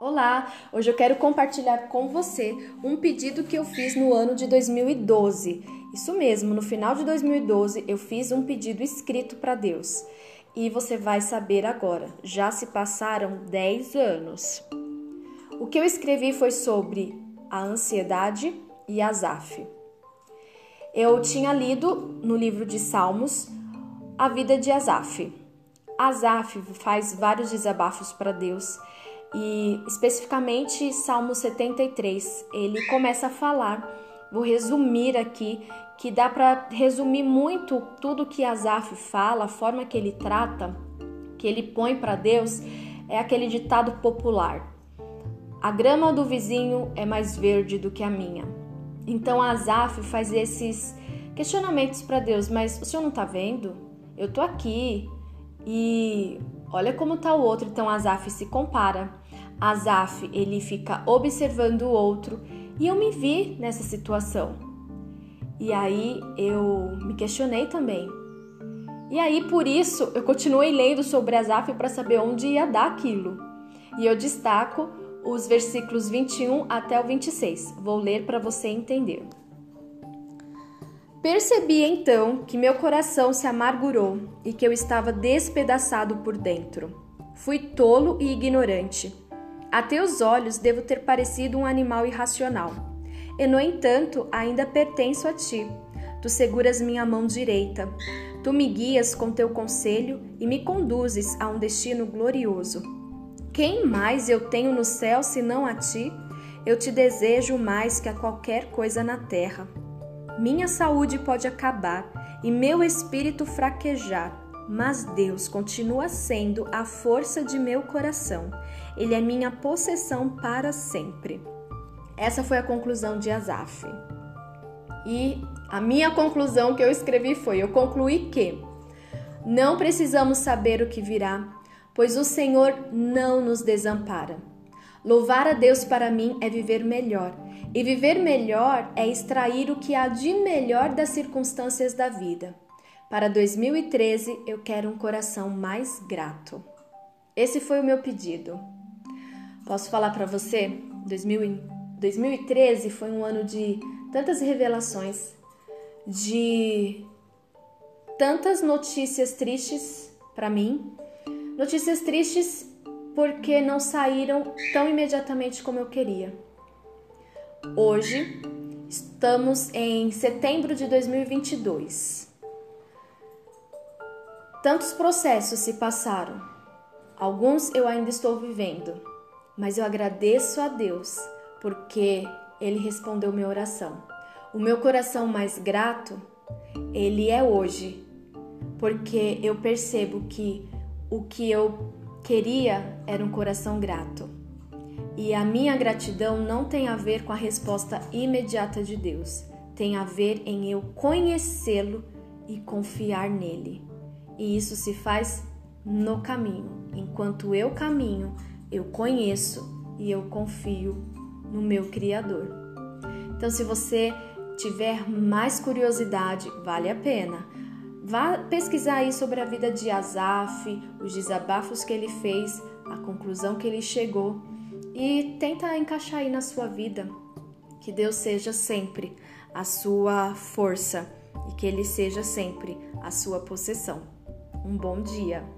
Olá! Hoje eu quero compartilhar com você um pedido que eu fiz no ano de 2012. Isso mesmo, no final de 2012 eu fiz um pedido escrito para Deus. E você vai saber agora, já se passaram 10 anos. O que eu escrevi foi sobre a ansiedade e Asaf. Eu tinha lido no livro de Salmos a vida de Asaf. Asaf faz vários desabafos para Deus e especificamente Salmo 73, ele começa a falar. Vou resumir aqui que dá para resumir muito tudo que Asaf fala, a forma que ele trata, que ele põe para Deus, é aquele ditado popular: A grama do vizinho é mais verde do que a minha. Então Asaf faz esses questionamentos para Deus, mas o senhor não está vendo? Eu tô aqui e olha como tá o outro. Então Asaf se compara. Asaf, ele fica observando o outro e eu me vi nessa situação. E aí eu me questionei também. E aí por isso eu continuei lendo sobre Asaf para saber onde ia dar aquilo. E eu destaco os versículos 21 até o 26. Vou ler para você entender. Percebi então que meu coração se amargurou e que eu estava despedaçado por dentro. Fui tolo e ignorante a teus olhos devo ter parecido um animal irracional. E, no entanto, ainda pertenço a ti. Tu seguras minha mão direita. Tu me guias com teu conselho e me conduzes a um destino glorioso. Quem mais eu tenho no céu senão a ti? Eu te desejo mais que a qualquer coisa na terra. Minha saúde pode acabar e meu espírito fraquejar mas Deus continua sendo a força de meu coração. Ele é minha possessão para sempre. Essa foi a conclusão de Asaf. E a minha conclusão que eu escrevi foi: eu concluí que não precisamos saber o que virá, pois o Senhor não nos desampara. Louvar a Deus para mim é viver melhor, e viver melhor é extrair o que há de melhor das circunstâncias da vida. Para 2013, eu quero um coração mais grato. Esse foi o meu pedido. Posso falar para você? 2013 foi um ano de tantas revelações, de tantas notícias tristes para mim. Notícias tristes porque não saíram tão imediatamente como eu queria. Hoje estamos em setembro de 2022. Tantos processos se passaram, alguns eu ainda estou vivendo, mas eu agradeço a Deus porque Ele respondeu minha oração. O meu coração mais grato, ele é hoje, porque eu percebo que o que eu queria era um coração grato. E a minha gratidão não tem a ver com a resposta imediata de Deus, tem a ver em eu conhecê-lo e confiar nele. E isso se faz no caminho. Enquanto eu caminho, eu conheço e eu confio no meu Criador. Então, se você tiver mais curiosidade, vale a pena. Vá pesquisar aí sobre a vida de Asaf, os desabafos que ele fez, a conclusão que ele chegou e tenta encaixar aí na sua vida. Que Deus seja sempre a sua força e que Ele seja sempre a sua possessão. Um bom dia!